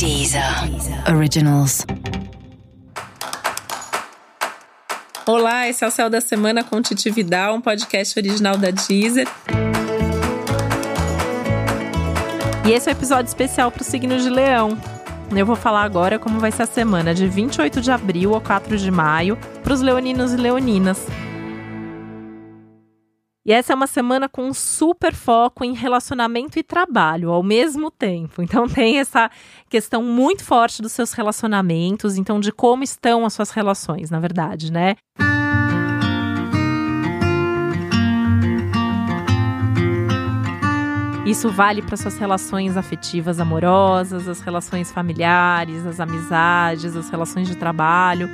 Deezer Originals. Olá, esse é o Céu da Semana com Titi Vidal, um podcast original da Deezer. E esse é o um episódio especial para o signo de Leão. Eu vou falar agora como vai ser a semana de 28 de abril a 4 de maio para os leoninos e leoninas. E essa é uma semana com um super foco em relacionamento e trabalho ao mesmo tempo. Então tem essa questão muito forte dos seus relacionamentos, então de como estão as suas relações, na verdade, né? Isso vale para suas relações afetivas amorosas, as relações familiares, as amizades, as relações de trabalho.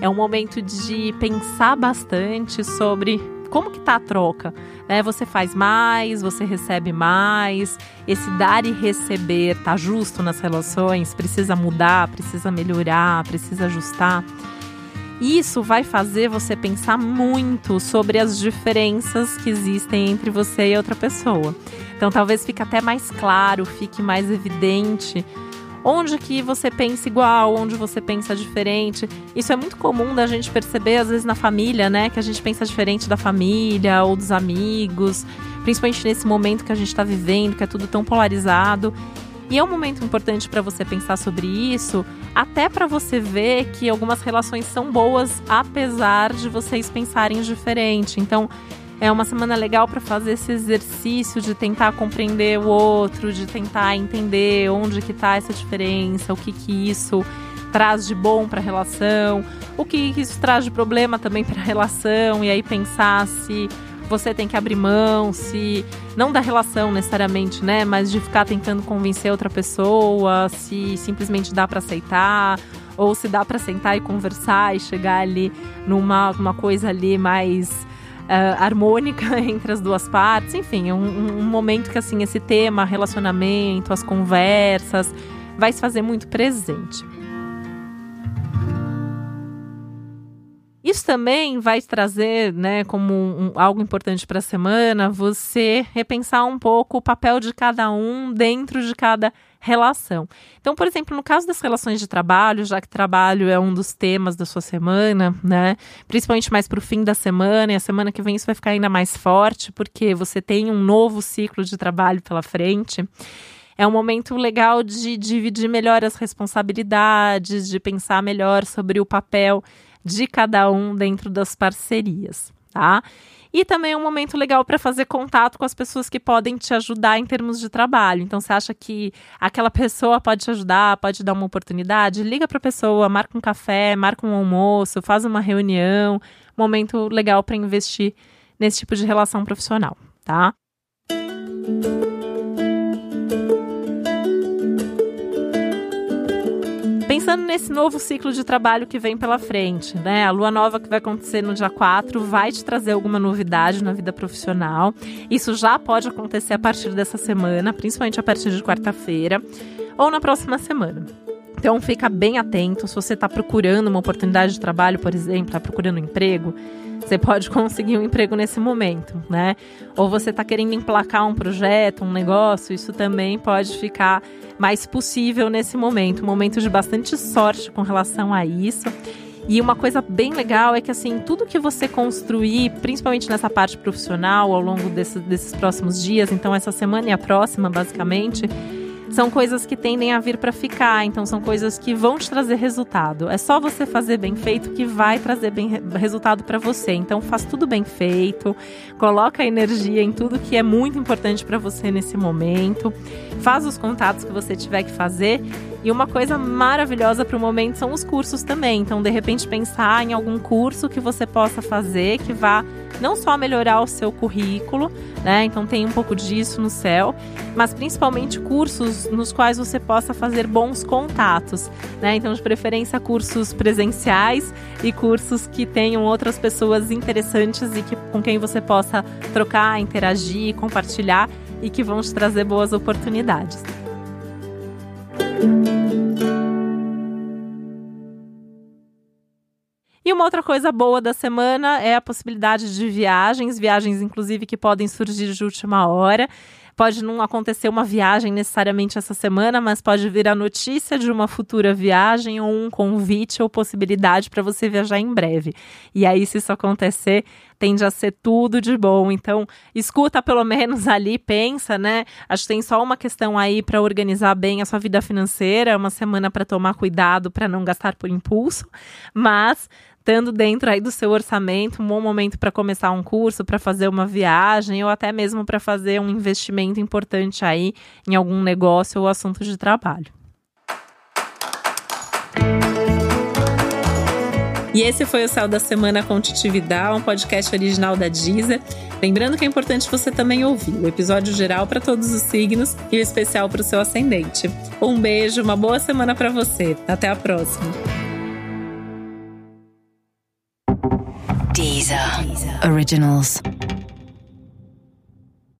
É um momento de pensar bastante sobre como que tá a troca? Né? Você faz mais, você recebe mais, esse dar e receber tá justo nas relações? Precisa mudar, precisa melhorar, precisa ajustar? Isso vai fazer você pensar muito sobre as diferenças que existem entre você e outra pessoa. Então talvez fique até mais claro, fique mais evidente onde que você pensa igual, onde você pensa diferente. Isso é muito comum da gente perceber, às vezes, na família, né? Que a gente pensa diferente da família ou dos amigos, principalmente nesse momento que a gente está vivendo, que é tudo tão polarizado. E é um momento importante para você pensar sobre isso, até para você ver que algumas relações são boas, apesar de vocês pensarem diferente. Então, é uma semana legal para fazer esse exercício de tentar compreender o outro, de tentar entender onde que tá essa diferença, o que que isso traz de bom para a relação, o que, que isso traz de problema também para a relação e aí pensar se você tem que abrir mão, se não da relação necessariamente, né, mas de ficar tentando convencer outra pessoa, se simplesmente dá para aceitar ou se dá para sentar e conversar e chegar ali numa uma coisa ali mais uh, harmônica entre as duas partes. Enfim, é um, um momento que assim esse tema, relacionamento, as conversas, vai se fazer muito presente. Também vai trazer, né, como um, algo importante para a semana, você repensar um pouco o papel de cada um dentro de cada relação. Então, por exemplo, no caso das relações de trabalho, já que trabalho é um dos temas da sua semana, né? Principalmente mais para o fim da semana, e a semana que vem isso vai ficar ainda mais forte, porque você tem um novo ciclo de trabalho pela frente. É um momento legal de dividir melhor as responsabilidades, de pensar melhor sobre o papel de cada um dentro das parcerias, tá? E também é um momento legal para fazer contato com as pessoas que podem te ajudar em termos de trabalho. Então, você acha que aquela pessoa pode te ajudar, pode dar uma oportunidade? Liga para a pessoa, marca um café, marca um almoço, faz uma reunião. Momento legal para investir nesse tipo de relação profissional, tá? Nesse novo ciclo de trabalho que vem pela frente, né? A lua nova que vai acontecer no dia 4 vai te trazer alguma novidade na vida profissional. Isso já pode acontecer a partir dessa semana, principalmente a partir de quarta-feira ou na próxima semana. Então fica bem atento, se você está procurando uma oportunidade de trabalho, por exemplo, está procurando um emprego, você pode conseguir um emprego nesse momento, né? Ou você está querendo emplacar um projeto, um negócio, isso também pode ficar mais possível nesse momento. Um momento de bastante sorte com relação a isso. E uma coisa bem legal é que, assim, tudo que você construir, principalmente nessa parte profissional, ao longo desse, desses próximos dias, então essa semana e a próxima, basicamente, são coisas que tendem a vir para ficar, então são coisas que vão te trazer resultado. É só você fazer bem feito que vai trazer bem resultado para você. Então faz tudo bem feito, coloca energia em tudo que é muito importante para você nesse momento, faz os contatos que você tiver que fazer. E uma coisa maravilhosa para o momento são os cursos também. Então, de repente, pensar em algum curso que você possa fazer que vá não só melhorar o seu currículo, né? Então tem um pouco disso no céu, mas principalmente cursos nos quais você possa fazer bons contatos, né? Então de preferência cursos presenciais e cursos que tenham outras pessoas interessantes e que com quem você possa trocar, interagir, compartilhar e que vão te trazer boas oportunidades. E uma outra coisa boa da semana é a possibilidade de viagens, viagens inclusive que podem surgir de última hora. Pode não acontecer uma viagem necessariamente essa semana, mas pode vir a notícia de uma futura viagem ou um convite ou possibilidade para você viajar em breve. E aí, se isso acontecer, tende a ser tudo de bom. Então, escuta pelo menos ali, pensa, né? Acho que tem só uma questão aí para organizar bem a sua vida financeira, uma semana para tomar cuidado para não gastar por impulso, mas estando dentro aí do seu orçamento, um bom momento para começar um curso, para fazer uma viagem ou até mesmo para fazer um investimento importante aí em algum negócio ou assunto de trabalho. E esse foi o Céu da Semana com Titividade, um podcast original da Deezer. Lembrando que é importante você também ouvir o episódio geral para todos os signos e o especial para o seu ascendente. Um beijo, uma boa semana para você. Até a próxima. Originals.